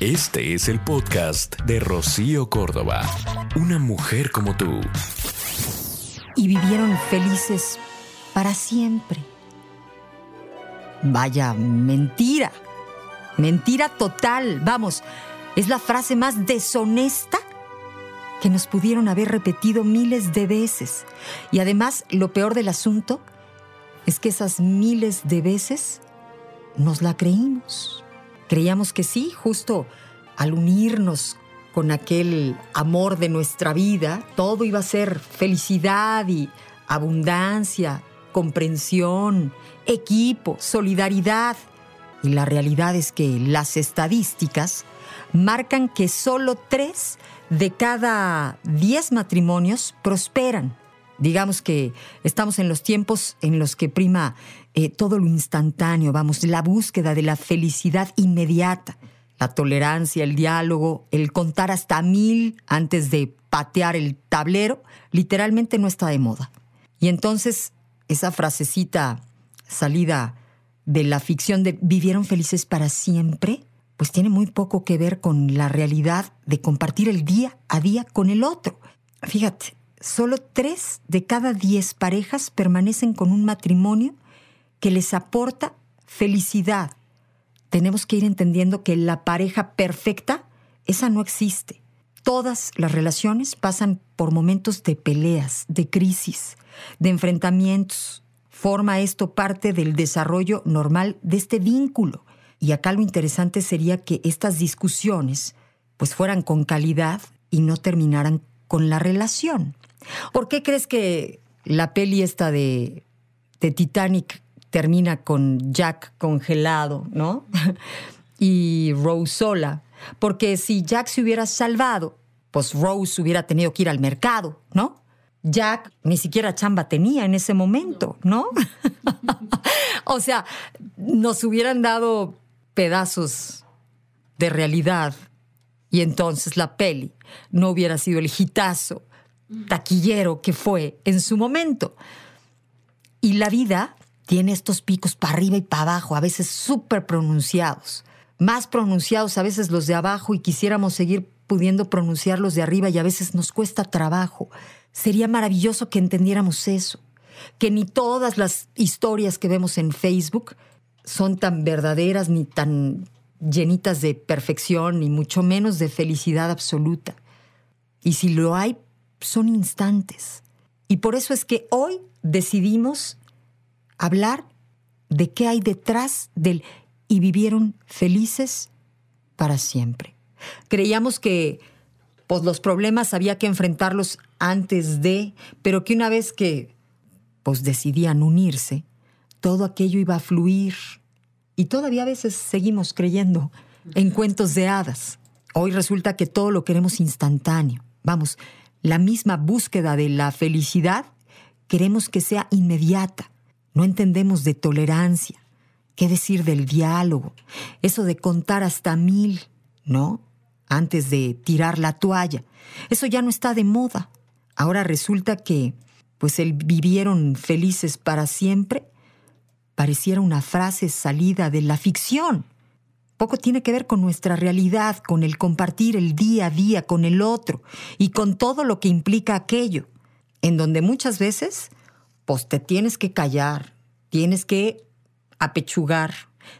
Este es el podcast de Rocío Córdoba. Una mujer como tú. Y vivieron felices para siempre. Vaya, mentira. Mentira total. Vamos, es la frase más deshonesta que nos pudieron haber repetido miles de veces. Y además, lo peor del asunto es que esas miles de veces nos la creímos. Creíamos que sí, justo al unirnos con aquel amor de nuestra vida, todo iba a ser felicidad y abundancia, comprensión, equipo, solidaridad. Y la realidad es que las estadísticas marcan que solo tres de cada diez matrimonios prosperan. Digamos que estamos en los tiempos en los que prima eh, todo lo instantáneo, vamos, la búsqueda de la felicidad inmediata, la tolerancia, el diálogo, el contar hasta mil antes de patear el tablero, literalmente no está de moda. Y entonces esa frasecita salida de la ficción de vivieron felices para siempre, pues tiene muy poco que ver con la realidad de compartir el día a día con el otro. Fíjate, solo tres de cada diez parejas permanecen con un matrimonio que les aporta felicidad. Tenemos que ir entendiendo que la pareja perfecta, esa no existe. Todas las relaciones pasan por momentos de peleas, de crisis, de enfrentamientos. Forma esto parte del desarrollo normal de este vínculo. Y acá lo interesante sería que estas discusiones pues fueran con calidad y no terminaran con la relación. ¿Por qué crees que la peli esta de, de Titanic termina con Jack congelado, ¿no? y Rose sola. Porque si Jack se hubiera salvado, pues Rose hubiera tenido que ir al mercado, ¿no? Jack ni siquiera chamba tenía en ese momento, ¿no? o sea, nos hubieran dado pedazos de realidad y entonces la peli no hubiera sido el hitazo taquillero que fue en su momento. Y la vida tiene estos picos para arriba y para abajo, a veces súper pronunciados, más pronunciados a veces los de abajo y quisiéramos seguir pudiendo pronunciar los de arriba y a veces nos cuesta trabajo. Sería maravilloso que entendiéramos eso, que ni todas las historias que vemos en Facebook son tan verdaderas ni tan llenitas de perfección, ni mucho menos de felicidad absoluta. Y si lo hay, son instantes. Y por eso es que hoy decidimos hablar de qué hay detrás del y vivieron felices para siempre. Creíamos que pues, los problemas había que enfrentarlos antes de, pero que una vez que pues decidían unirse, todo aquello iba a fluir. Y todavía a veces seguimos creyendo en cuentos de hadas. Hoy resulta que todo lo queremos instantáneo. Vamos, la misma búsqueda de la felicidad queremos que sea inmediata. No entendemos de tolerancia. ¿Qué decir del diálogo? Eso de contar hasta mil, ¿no? Antes de tirar la toalla. Eso ya no está de moda. Ahora resulta que, pues el vivieron felices para siempre, pareciera una frase salida de la ficción. Poco tiene que ver con nuestra realidad, con el compartir el día a día con el otro y con todo lo que implica aquello, en donde muchas veces pues te tienes que callar, tienes que apechugar,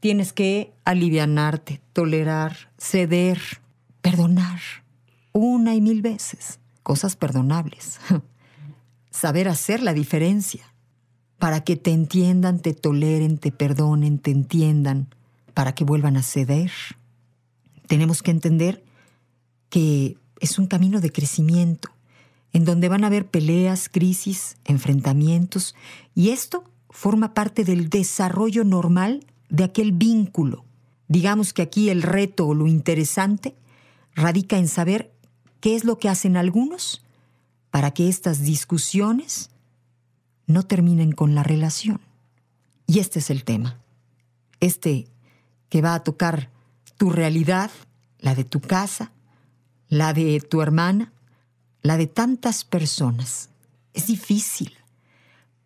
tienes que alivianarte, tolerar, ceder, perdonar, una y mil veces, cosas perdonables. Saber hacer la diferencia para que te entiendan, te toleren, te perdonen, te entiendan, para que vuelvan a ceder. Tenemos que entender que es un camino de crecimiento, en donde van a haber peleas, crisis, enfrentamientos, y esto forma parte del desarrollo normal de aquel vínculo. Digamos que aquí el reto o lo interesante radica en saber qué es lo que hacen algunos para que estas discusiones no terminen con la relación. Y este es el tema. Este que va a tocar tu realidad, la de tu casa, la de tu hermana, la de tantas personas. Es difícil,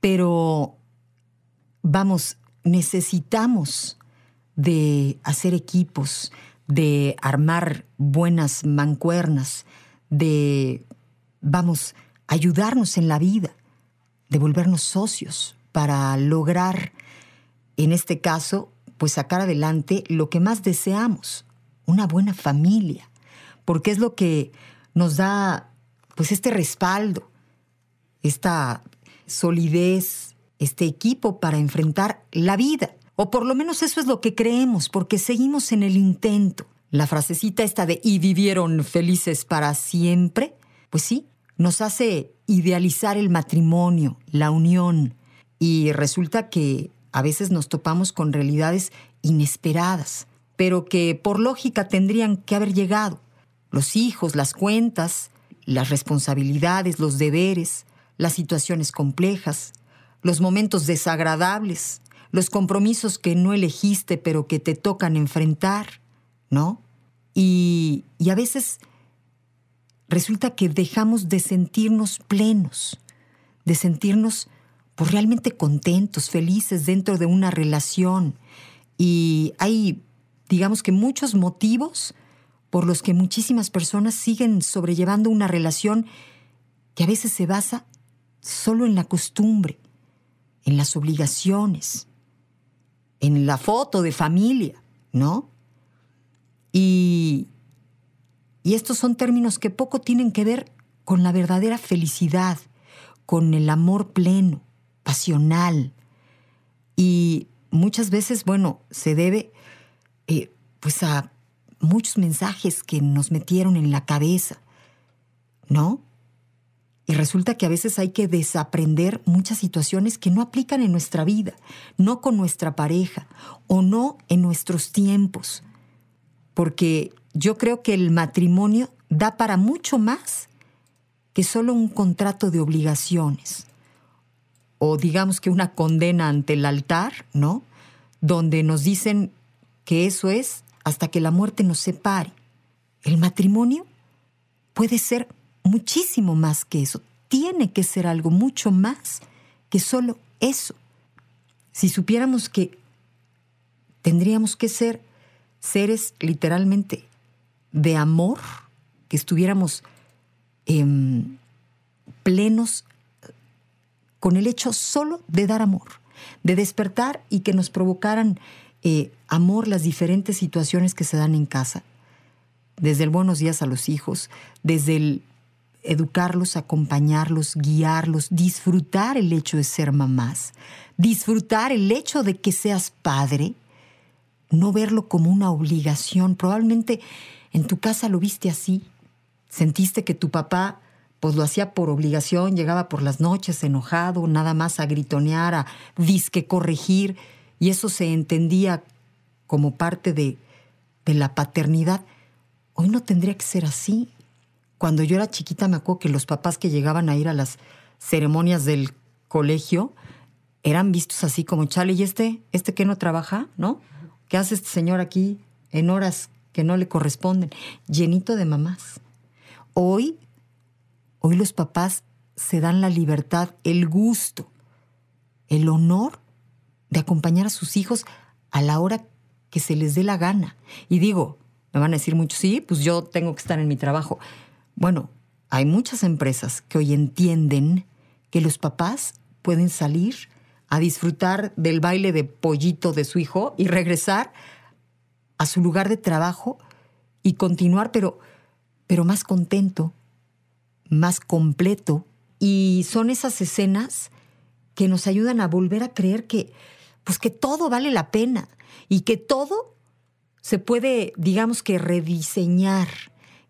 pero vamos, necesitamos de hacer equipos, de armar buenas mancuernas, de, vamos, ayudarnos en la vida, de volvernos socios para lograr, en este caso, pues sacar adelante lo que más deseamos, una buena familia, porque es lo que nos da pues este respaldo, esta solidez, este equipo para enfrentar la vida. O por lo menos eso es lo que creemos, porque seguimos en el intento. La frasecita esta de y vivieron felices para siempre, pues sí, nos hace idealizar el matrimonio, la unión, y resulta que a veces nos topamos con realidades inesperadas, pero que por lógica tendrían que haber llegado. Los hijos, las cuentas, las responsabilidades, los deberes, las situaciones complejas, los momentos desagradables, los compromisos que no elegiste pero que te tocan enfrentar, ¿no? Y, y a veces resulta que dejamos de sentirnos plenos, de sentirnos pues, realmente contentos, felices dentro de una relación. Y hay, digamos que muchos motivos por los que muchísimas personas siguen sobrellevando una relación que a veces se basa solo en la costumbre, en las obligaciones, en la foto de familia, ¿no? Y, y estos son términos que poco tienen que ver con la verdadera felicidad, con el amor pleno, pasional. Y muchas veces, bueno, se debe eh, pues a muchos mensajes que nos metieron en la cabeza, ¿no? Y resulta que a veces hay que desaprender muchas situaciones que no aplican en nuestra vida, no con nuestra pareja o no en nuestros tiempos. Porque yo creo que el matrimonio da para mucho más que solo un contrato de obligaciones. O digamos que una condena ante el altar, ¿no? Donde nos dicen que eso es hasta que la muerte nos separe. El matrimonio puede ser muchísimo más que eso. Tiene que ser algo mucho más que solo eso. Si supiéramos que tendríamos que ser seres literalmente de amor, que estuviéramos em, plenos con el hecho solo de dar amor, de despertar y que nos provocaran eh, amor las diferentes situaciones que se dan en casa, desde el buenos días a los hijos, desde el educarlos, acompañarlos, guiarlos, disfrutar el hecho de ser mamás, disfrutar el hecho de que seas padre, no verlo como una obligación. Probablemente en tu casa lo viste así, sentiste que tu papá pues lo hacía por obligación, llegaba por las noches enojado, nada más a gritonear, a disque corregir, y eso se entendía como parte de, la paternidad. Hoy no tendría que ser así. Cuando yo era chiquita me acuerdo que los papás que llegaban a ir a las ceremonias del colegio eran vistos así como, chale, ¿y este? ¿Este que no trabaja? ¿No? ¿Qué hace este señor aquí en horas que no le corresponden? Llenito de mamás. Hoy, hoy los papás se dan la libertad, el gusto, el honor de acompañar a sus hijos a la hora que se les dé la gana. Y digo, me van a decir mucho, sí, pues yo tengo que estar en mi trabajo. Bueno, hay muchas empresas que hoy entienden que los papás pueden salir a disfrutar del baile de pollito de su hijo y regresar a su lugar de trabajo y continuar, pero, pero más contento, más completo. Y son esas escenas que nos ayudan a volver a creer que, pues que todo vale la pena y que todo se puede, digamos que, rediseñar,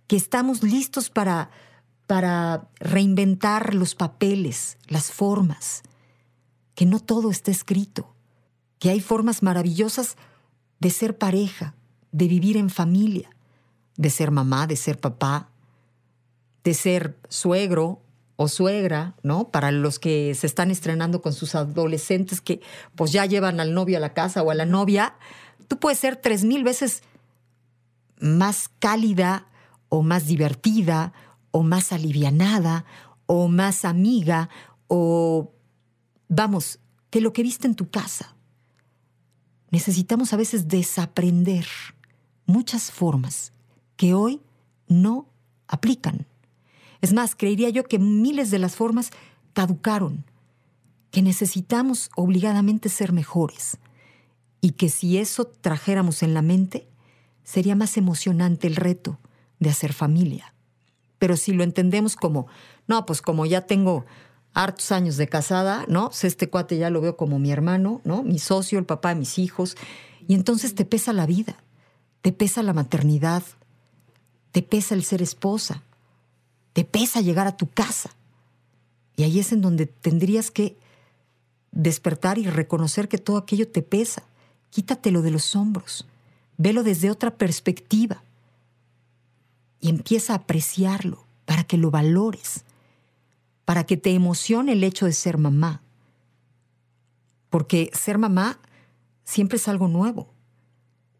que estamos listos para, para reinventar los papeles, las formas, que no todo está escrito, que hay formas maravillosas de ser pareja, de vivir en familia, de ser mamá, de ser papá, de ser suegro o suegra, ¿no? Para los que se están estrenando con sus adolescentes que pues ya llevan al novio a la casa o a la novia, tú puedes ser tres mil veces más cálida o más divertida o más alivianada o más amiga o, vamos, que lo que viste en tu casa. Necesitamos a veces desaprender muchas formas que hoy no aplican. Es más, creería yo que miles de las formas caducaron, que necesitamos obligadamente ser mejores y que si eso trajéramos en la mente, sería más emocionante el reto de hacer familia. Pero si lo entendemos como, no, pues como ya tengo hartos años de casada, ¿no? Este cuate ya lo veo como mi hermano, ¿no? Mi socio, el papá de mis hijos. Y entonces te pesa la vida, te pesa la maternidad, te pesa el ser esposa, te pesa llegar a tu casa. Y ahí es en donde tendrías que despertar y reconocer que todo aquello te pesa. Quítatelo de los hombros, velo desde otra perspectiva y empieza a apreciarlo para que lo valores para que te emocione el hecho de ser mamá. Porque ser mamá siempre es algo nuevo.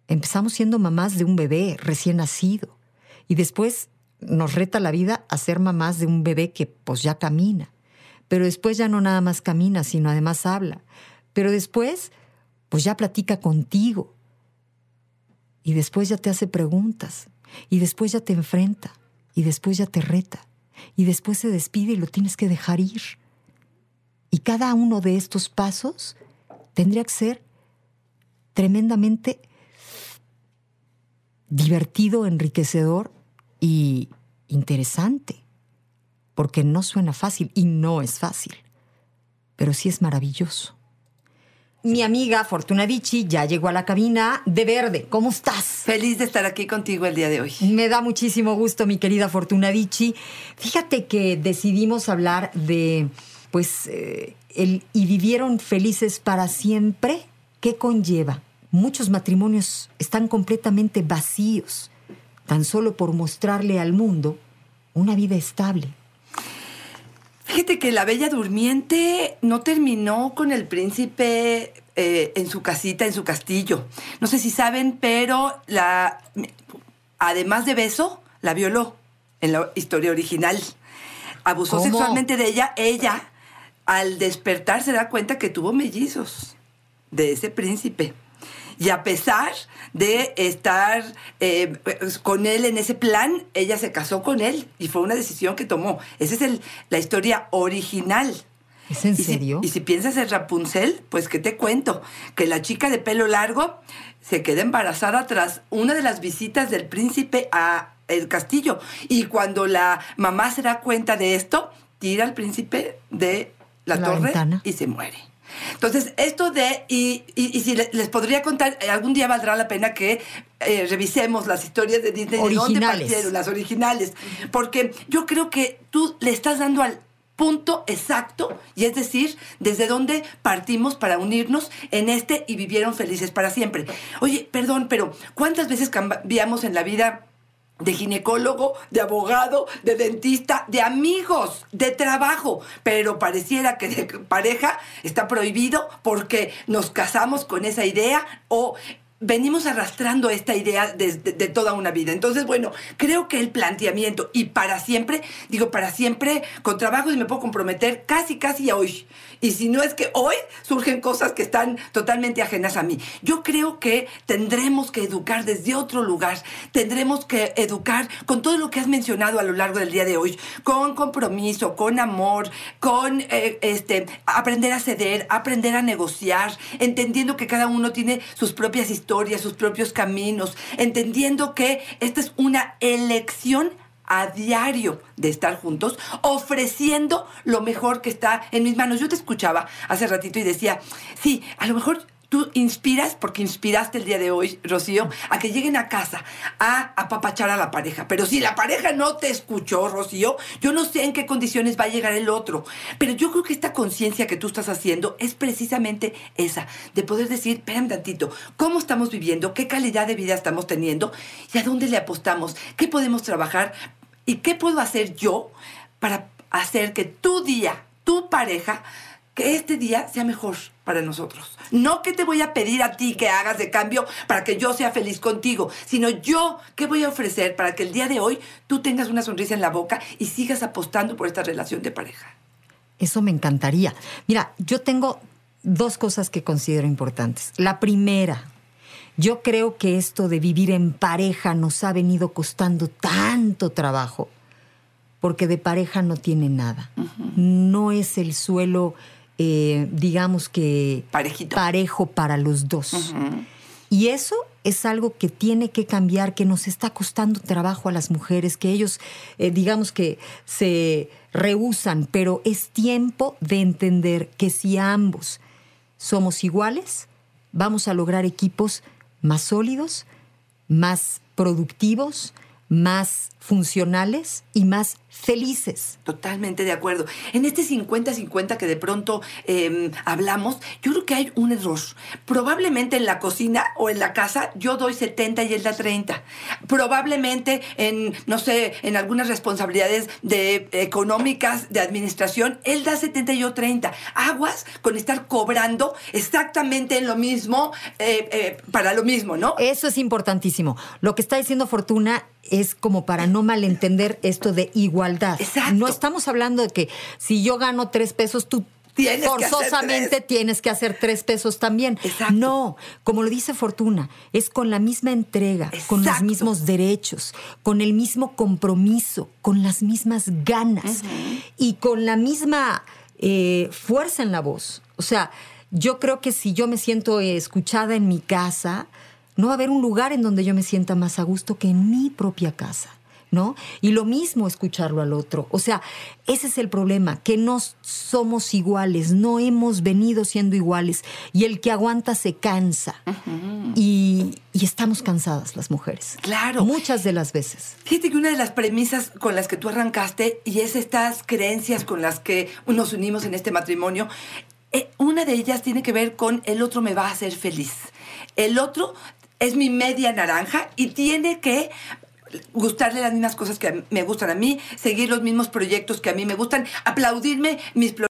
Empezamos siendo mamás de un bebé recién nacido y después nos reta la vida a ser mamás de un bebé que pues ya camina. Pero después ya no nada más camina, sino además habla. Pero después pues ya platica contigo. Y después ya te hace preguntas. Y después ya te enfrenta. Y después ya te reta y después se despide y lo tienes que dejar ir. Y cada uno de estos pasos tendría que ser tremendamente divertido, enriquecedor y interesante, porque no suena fácil y no es fácil, pero sí es maravilloso. Mi amiga Fortuna Vici ya llegó a la cabina de verde. ¿Cómo estás? Feliz de estar aquí contigo el día de hoy. Me da muchísimo gusto, mi querida Fortuna Vici. Fíjate que decidimos hablar de, pues, eh, el y vivieron felices para siempre. ¿Qué conlleva? Muchos matrimonios están completamente vacíos, tan solo por mostrarle al mundo una vida estable. Fíjate que la Bella Durmiente no terminó con el príncipe eh, en su casita, en su castillo. No sé si saben, pero la, además de beso, la violó en la historia original. Abusó sexualmente de ella. Ella, al despertar, se da cuenta que tuvo mellizos de ese príncipe. Y a pesar de estar eh, con él en ese plan, ella se casó con él y fue una decisión que tomó. Esa es el, la historia original. ¿Es en serio? y si piensas en Rapunzel, pues ¿qué te cuento? Que la chica de pelo largo se queda embarazada tras una de las visitas del príncipe a el castillo. Y cuando la mamá se da cuenta de esto, tira al príncipe de la, torre y se muere. Entonces, esto de, y, si les podría contar, eh, algún día valdrá la pena que eh, revisemos las historias de Disney, de dónde partieron, las originales, porque yo creo que tú le estás dando al punto exacto, y es decir, desde dónde partimos para unirnos en este y vivieron felices para siempre. Oye, perdón, pero ¿cuántas veces cambiamos en la vida? De ginecólogo, de abogado, de dentista, de amigos, de trabajo, pero pareciera que de pareja está prohibido porque nos casamos con esa idea o venimos arrastrando esta idea de, toda una vida. Entonces, bueno, creo que el planteamiento, y para siempre, digo para siempre, con trabajo y me puedo comprometer casi, casi a hoy. Y si no es que hoy surgen cosas que están totalmente ajenas a mí. Yo creo que tendremos que educar desde otro lugar, tendremos que educar con todo lo que has mencionado a lo largo del día de hoy, con compromiso, con amor, con eh, este, aprender a ceder, aprender a negociar, entendiendo que cada uno tiene sus propias historias sus propios caminos, entendiendo que esta es una elección a diario de estar juntos, ofreciendo lo mejor que está en mis manos. Yo te escuchaba hace ratito y decía, sí, a lo mejor tú inspiras, porque inspiraste el día de hoy, Rocío, a que lleguen a casa a apapachar a la pareja. Pero si la pareja no te escuchó, Rocío, yo no sé en qué condiciones va a llegar el otro. Pero yo creo que esta conciencia que tú estás haciendo es precisamente esa, de poder decir, espérame tantito, ¿cómo estamos viviendo? ¿Qué calidad de vida estamos teniendo? ¿Y a dónde le apostamos? ¿Qué podemos trabajar? ¿Y qué puedo hacer yo para hacer que tu día, tu pareja, que este día sea mejor para nosotros. No que te voy a pedir a ti que hagas de cambio para que yo sea feliz contigo, sino yo qué voy a ofrecer para que el día de hoy tú tengas una sonrisa en la boca y sigas apostando por esta relación de pareja. Eso me encantaría. Mira, yo tengo dos cosas que considero importantes. La primera, Yo creo que esto de vivir en pareja nos ha venido costando tanto trabajo, porque de pareja no tiene nada. No es el suelo, eh, digamos que Parejito. parejo para los dos. Y eso es algo que tiene que cambiar, que nos está costando trabajo a las mujeres, que ellos, eh, digamos que se rehusan, pero es tiempo de entender que si ambos somos iguales, vamos a lograr equipos más sólidos, más productivos, más funcionales y más felices. Totalmente de acuerdo. En este 50-50 que de pronto eh, hablamos, yo creo que hay un error. Probablemente en la cocina o en la casa yo doy 70 y él da 30. Probablemente en, no sé, en algunas responsabilidades de, económicas, de administración, él da 70 y yo 30. Aguas con estar cobrando exactamente en lo mismo, eh, eh, para lo mismo, ¿no? Eso es importantísimo. Lo que está diciendo Fortuna es como para no malentender esto de igualdad. Exacto. No estamos hablando de que si yo gano tres pesos, tú Tienes forzosamente tienes que hacer tres pesos también. Exacto. No, como lo dice Fortuna, es con la misma entrega, con los mismos derechos, con el mismo compromiso, con las mismas ganas y con la misma eh, fuerza en la voz. O sea, yo creo que si yo me siento eh, escuchada en mi casa, no va a haber un lugar en donde yo me sienta más a gusto que en mi propia casa. ¿No? Y lo mismo escucharlo al otro. O sea, ese es el problema, que no somos iguales, no hemos venido siendo iguales. Y el que aguanta se cansa. y, y estamos cansadas las mujeres. Claro. Muchas de las veces. Fíjate que una de las premisas con las que tú arrancaste y es estas creencias con las que nos unimos en este matrimonio, eh, una de ellas tiene que ver con el otro me va a hacer feliz. El otro es mi media naranja y tiene que gustarle las mismas cosas que me gustan a mí, seguir los mismos proyectos que a mí me gustan, aplaudirme mis